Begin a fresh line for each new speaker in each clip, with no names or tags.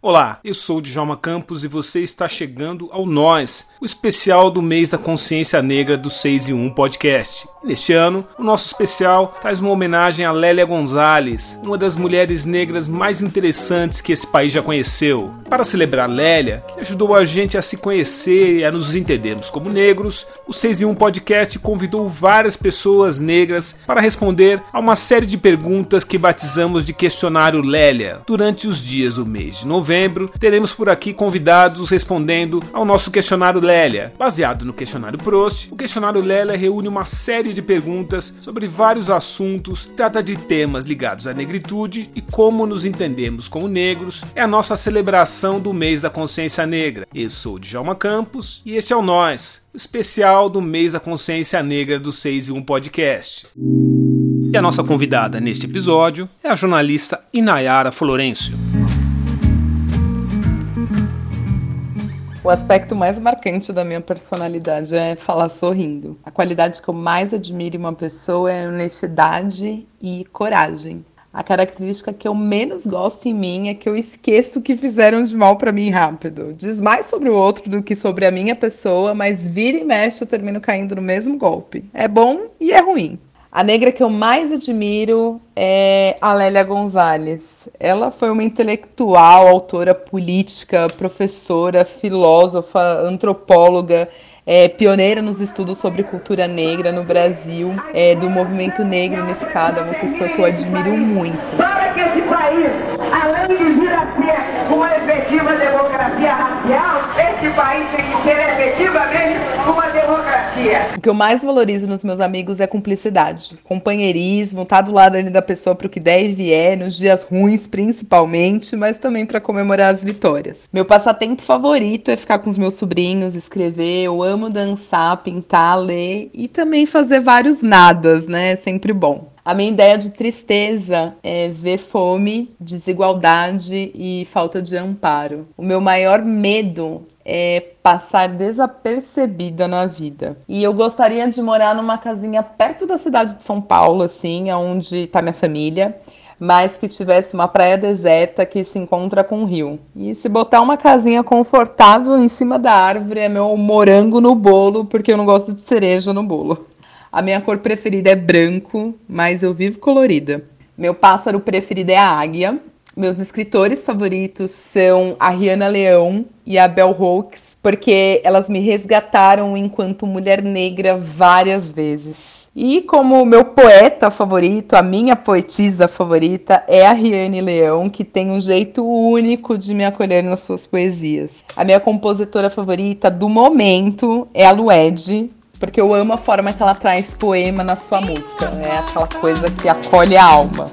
Olá, eu sou Djalma Campos e você está chegando ao Nós, o especial do mês da consciência negra do 6 e 1 podcast. Neste ano, o nosso especial traz uma homenagem a Lélia Gonzalez, uma das mulheres negras mais interessantes que esse país já conheceu. Para celebrar Lélia, que ajudou a gente a se conhecer e a nos entendermos como negros, o 6 e 1 podcast convidou várias pessoas negras para responder a uma série de perguntas que batizamos de questionário Lélia durante os dias do mês de novembro novembro, teremos por aqui convidados respondendo ao nosso questionário Lélia. Baseado no questionário Prost, o questionário Lélia reúne uma série de perguntas sobre vários assuntos, trata de temas ligados à negritude e como nos entendemos como negros. É a nossa celebração do mês da consciência negra. Eu sou Djalma Campos e este é o Nós, o especial do mês da consciência negra do 6 e 1 podcast. E a nossa convidada neste episódio é a jornalista Inayara Florencio.
O aspecto mais marcante da minha personalidade é falar sorrindo. A qualidade que eu mais admiro em uma pessoa é honestidade e coragem. A característica que eu menos gosto em mim é que eu esqueço o que fizeram de mal para mim rápido. Diz mais sobre o outro do que sobre a minha pessoa, mas vira e mexe eu termino caindo no mesmo golpe. É bom e é ruim. A negra que eu mais admiro é a Lélia Gonzalez. Ela foi uma intelectual, autora política, professora, filósofa, antropóloga, é, pioneira nos estudos sobre cultura negra no Brasil, é, do movimento negro unificado, é uma pessoa que eu admiro muito.
Para que esse país, além de vir a ser uma efetiva democracia racial, esse país tem que ser efetivamente
O que eu mais valorizo nos meus amigos é cumplicidade, companheirismo, estar tá do lado ali da pessoa para o que der e vier, nos dias ruins principalmente, mas também para comemorar as vitórias. Meu passatempo favorito é ficar com os meus sobrinhos, escrever, eu amo dançar, pintar, ler e também fazer vários nadas, né? É sempre bom. A minha ideia de tristeza é ver fome, desigualdade e falta de amparo. O meu maior medo é passar desapercebida na vida. E eu gostaria de morar numa casinha perto da cidade de São Paulo, assim, onde está minha família mas que tivesse uma praia deserta que se encontra com o rio. E se botar uma casinha confortável em cima da árvore é meu morango no bolo, porque eu não gosto de cereja no bolo. A minha cor preferida é branco, mas eu vivo colorida. Meu pássaro preferido é a águia. Meus escritores favoritos são a Rihanna Leão e a Bell Hooks, porque elas me resgataram enquanto mulher negra várias vezes. E como meu poeta favorito, a minha poetisa favorita é a Riane Leão, que tem um jeito único de me acolher nas suas poesias. A minha compositora favorita do momento é a Lued, porque eu amo a forma que ela traz poema na sua música. É aquela coisa que acolhe a alma.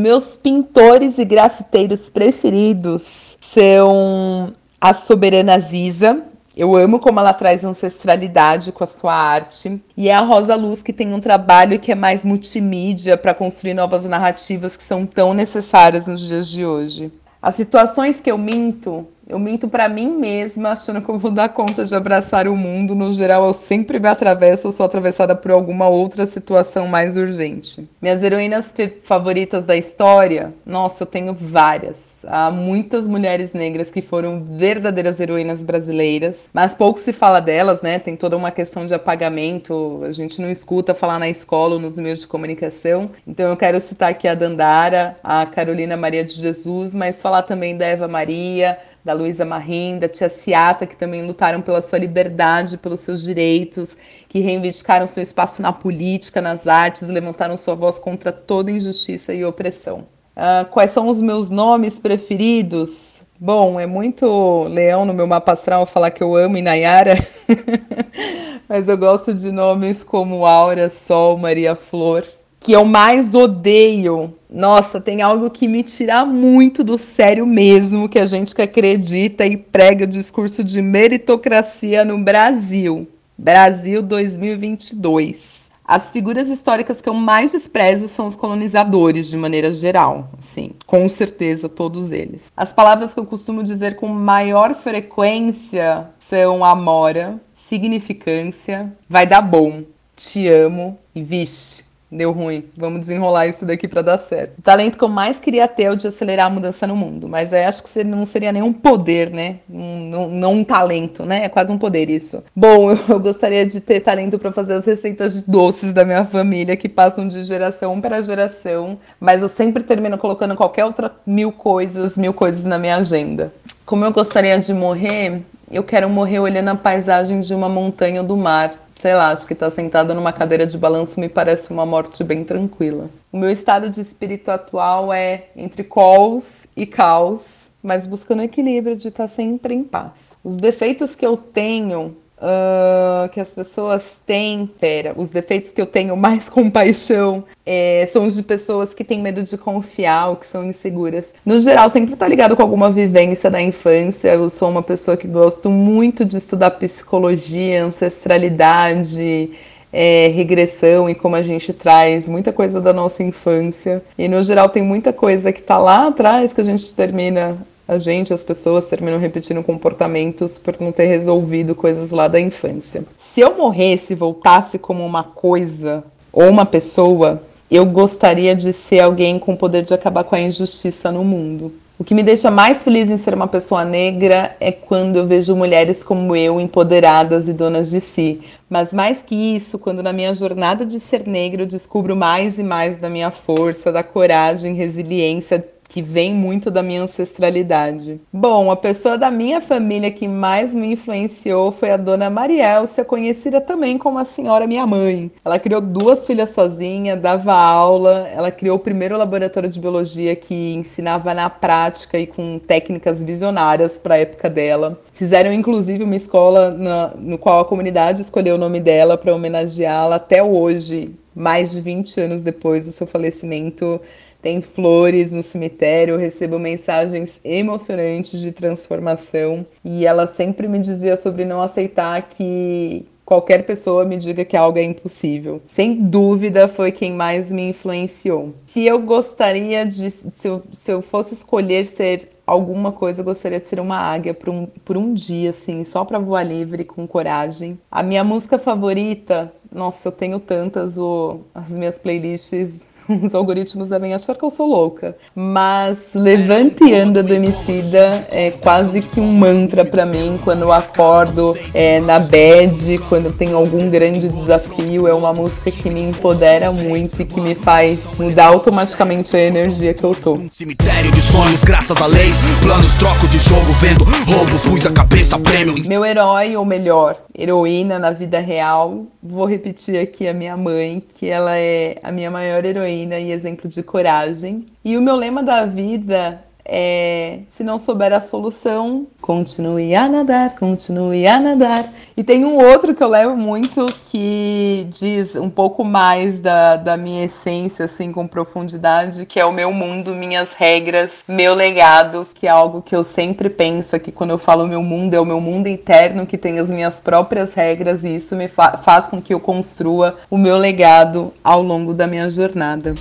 Meus pintores e grafiteiros preferidos são a Soberana Ziza, eu amo como ela traz ancestralidade com a sua arte. E é a Rosa Luz que tem um trabalho que é mais multimídia para construir novas narrativas que são tão necessárias nos dias de hoje. As situações que eu minto eu minto para mim mesma, achando que eu vou dar conta de abraçar o mundo. No geral, eu sempre me atravesso ou sou atravessada por alguma outra situação mais urgente. Minhas heroínas favoritas da história, nossa, eu tenho várias. Há muitas mulheres negras que foram verdadeiras heroínas brasileiras, mas pouco se fala delas, né? Tem toda uma questão de apagamento, a gente não escuta falar na escola ou nos meios de comunicação. Então eu quero citar aqui a Dandara, a Carolina Maria de Jesus, mas falar também da Eva Maria, da Luísa Marim, da tia Ciata, que também lutaram pela sua liberdade, pelos seus direitos, que reivindicaram seu espaço na política, nas artes, levantaram sua voz contra toda injustiça e opressão. Uh, quais são os meus nomes preferidos? Bom, é muito leão no meu mapa astral falar que eu amo Inayara, mas eu gosto de nomes como Aura, Sol, Maria Flor que eu mais odeio. Nossa, tem algo que me tira muito do sério mesmo, que a gente que acredita e prega o discurso de meritocracia no Brasil. Brasil 2022. As figuras históricas que eu mais desprezo são os colonizadores, de maneira geral. Sim, com certeza, todos eles. As palavras que eu costumo dizer com maior frequência são amora, significância, vai dar bom, te amo e vixe deu ruim, vamos desenrolar isso daqui para dar certo. O talento que eu mais queria ter é o de acelerar a mudança no mundo, mas acho que não seria nenhum poder, né? Um, não, não um talento, né? É quase um poder isso. Bom, eu, eu gostaria de ter talento para fazer as receitas de doces da minha família que passam de geração para geração, mas eu sempre termino colocando qualquer outra mil coisas, mil coisas na minha agenda. Como eu gostaria de morrer, eu quero morrer olhando a paisagem de uma montanha do mar sei lá, acho que estar tá sentada numa cadeira de balanço me parece uma morte bem tranquila. O meu estado de espírito atual é entre calls e caos, mas buscando equilíbrio de estar tá sempre em paz. Os defeitos que eu tenho uh, que as pessoas têm, pera, os defeitos que eu tenho mais compaixão é, são os de pessoas que têm medo de confiar ou que são inseguras. No geral, sempre tá ligado com alguma vivência da infância. Eu sou uma pessoa que gosto muito de estudar psicologia, ancestralidade. É, regressão e como a gente traz muita coisa da nossa infância. E no geral tem muita coisa que tá lá atrás que a gente termina a gente, as pessoas terminam repetindo comportamentos por não ter resolvido coisas lá da infância. Se eu morresse, voltasse como uma coisa ou uma pessoa, eu gostaria de ser alguém com o poder de acabar com a injustiça no mundo. O que me deixa mais feliz em ser uma pessoa negra é quando eu vejo mulheres como eu empoderadas e donas de si. Mas mais que isso, quando na minha jornada de ser negra eu descubro mais e mais da minha força, da coragem, resiliência, que vem muito da minha ancestralidade. Bom, a pessoa da minha família que mais me influenciou foi a dona Marielcia, conhecida também como a senhora minha mãe. Ela criou duas filhas sozinha, dava aula, ela criou o primeiro laboratório de biologia que ensinava na prática e com técnicas visionárias para a época dela. Fizeram inclusive uma escola na, no qual a comunidade escolheu o nome dela para homenageá-la até hoje, mais de 20 anos depois do seu falecimento tem flores no cemitério, eu recebo mensagens emocionantes de transformação e ela sempre me dizia sobre não aceitar que qualquer pessoa me diga que algo é impossível. Sem dúvida foi quem mais me influenciou. Se eu gostaria de, se eu, se eu fosse escolher ser alguma coisa, eu gostaria de ser uma águia por um, por um dia, assim, só para voar livre, com coragem. A minha música favorita, nossa, eu tenho tantas, o, as minhas playlists os algoritmos devem achar que eu sou louca. Mas Levante e Anda do Emicida é quase que um mantra para mim quando eu acordo é, na bed, quando tenho algum grande desafio. É uma música que me empodera muito e que me faz mudar automaticamente a energia que eu tô. Cemitério de sonhos, graças a leis, planos, troco de jogo, vendo roubo, pus a cabeça, prêmio. Meu herói, ou melhor, heroína na vida real, vou repetir aqui a minha mãe, que ela é a minha maior heroína heroína e exemplo de coragem. E o meu lema da vida é: se não souber a solução, continue a nadar, continue a nadar. E tem um outro que eu levo muito que diz um pouco mais da, da minha essência, assim, com profundidade, que é o meu mundo, minhas regras, meu legado, que é algo que eu sempre penso aqui quando eu falo meu mundo, é o meu mundo interno que tem as minhas próprias regras e isso me fa faz com que eu construa o meu legado ao longo da minha jornada.